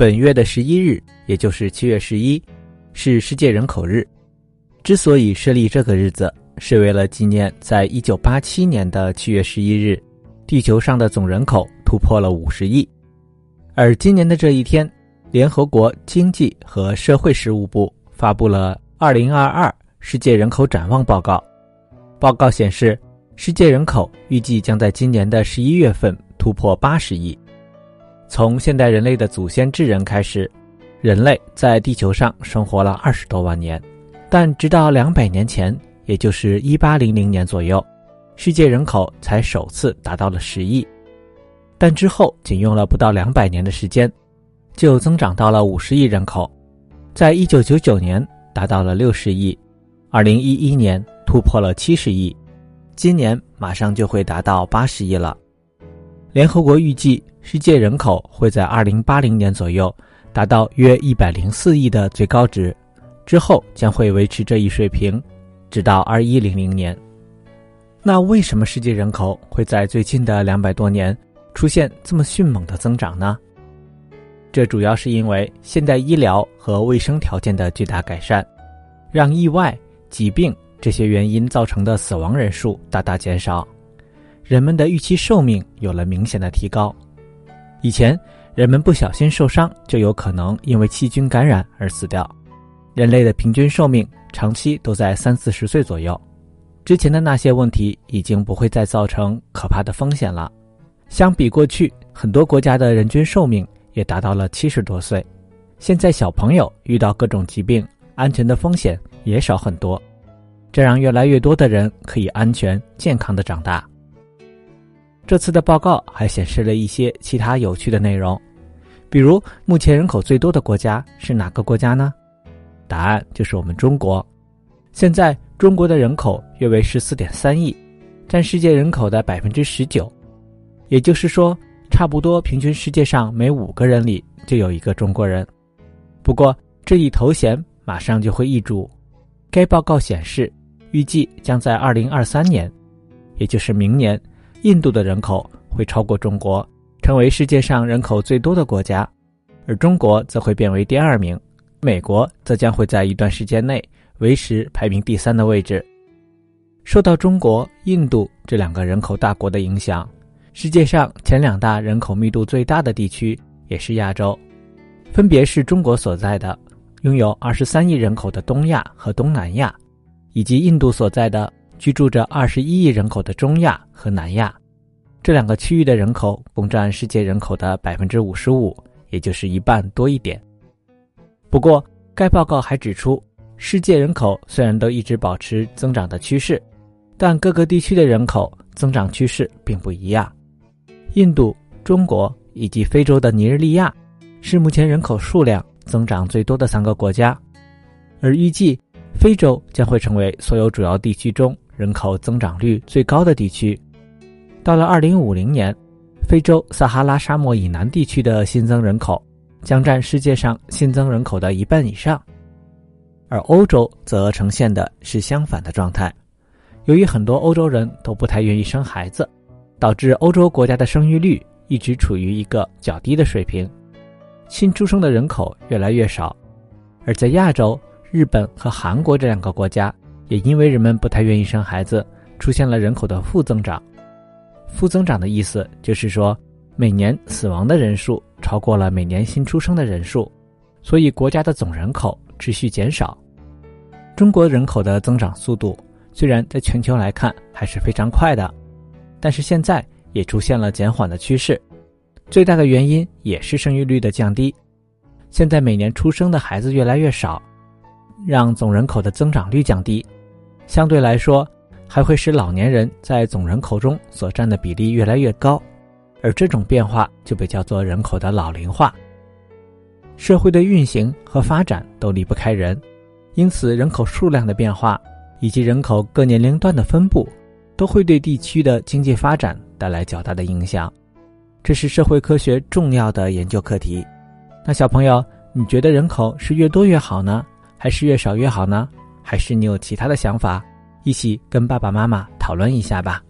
本月的十一日，也就是七月十一，是世界人口日。之所以设立这个日子，是为了纪念在一九八七年的七月十一日，地球上的总人口突破了五十亿。而今年的这一天，联合国经济和社会事务部发布了《二零二二世界人口展望报告》。报告显示，世界人口预计将在今年的十一月份突破八十亿。从现代人类的祖先智人开始，人类在地球上生活了二十多万年，但直到两百年前，也就是一八零零年左右，世界人口才首次达到了十亿。但之后仅用了不到两百年的时间，就增长到了五十亿人口，在一九九九年达到了六十亿，二零一一年突破了七十亿，今年马上就会达到八十亿了。联合国预计。世界人口会在二零八零年左右达到约一百零四亿的最高值，之后将会维持这一水平，直到二一零零年。那为什么世界人口会在最近的两百多年出现这么迅猛的增长呢？这主要是因为现代医疗和卫生条件的巨大改善，让意外、疾病这些原因造成的死亡人数大大减少，人们的预期寿命有了明显的提高。以前，人们不小心受伤就有可能因为细菌感染而死掉。人类的平均寿命长期都在三四十岁左右。之前的那些问题已经不会再造成可怕的风险了。相比过去，很多国家的人均寿命也达到了七十多岁。现在小朋友遇到各种疾病，安全的风险也少很多，这让越来越多的人可以安全健康的长大。这次的报告还显示了一些其他有趣的内容，比如目前人口最多的国家是哪个国家呢？答案就是我们中国。现在中国的人口约为十四点三亿，占世界人口的百分之十九，也就是说，差不多平均世界上每五个人里就有一个中国人。不过这一头衔马上就会易主。该报告显示，预计将在二零二三年，也就是明年。印度的人口会超过中国，成为世界上人口最多的国家，而中国则会变为第二名，美国则将会在一段时间内维持排名第三的位置。受到中国、印度这两个人口大国的影响，世界上前两大人口密度最大的地区也是亚洲，分别是中国所在的拥有二十三亿人口的东亚和东南亚，以及印度所在的。居住着二十一亿人口的中亚和南亚，这两个区域的人口共占世界人口的百分之五十五，也就是一半多一点。不过，该报告还指出，世界人口虽然都一直保持增长的趋势，但各个地区的人口增长趋势并不一样。印度、中国以及非洲的尼日利亚是目前人口数量增长最多的三个国家，而预计非洲将会成为所有主要地区中。人口增长率最高的地区，到了二零五零年，非洲撒哈拉沙漠以南地区的新增人口将占世界上新增人口的一半以上，而欧洲则呈现的是相反的状态。由于很多欧洲人都不太愿意生孩子，导致欧洲国家的生育率一直处于一个较低的水平，新出生的人口越来越少。而在亚洲，日本和韩国这两个国家。也因为人们不太愿意生孩子，出现了人口的负增长。负增长的意思就是说，每年死亡的人数超过了每年新出生的人数，所以国家的总人口持续减少。中国人口的增长速度虽然在全球来看还是非常快的，但是现在也出现了减缓的趋势。最大的原因也是生育率的降低。现在每年出生的孩子越来越少，让总人口的增长率降低。相对来说，还会使老年人在总人口中所占的比例越来越高，而这种变化就被叫做人口的老龄化。社会的运行和发展都离不开人，因此人口数量的变化以及人口各年龄段的分布，都会对地区的经济发展带来较大的影响。这是社会科学重要的研究课题。那小朋友，你觉得人口是越多越好呢，还是越少越好呢？还是你有其他的想法，一起跟爸爸妈妈讨论一下吧。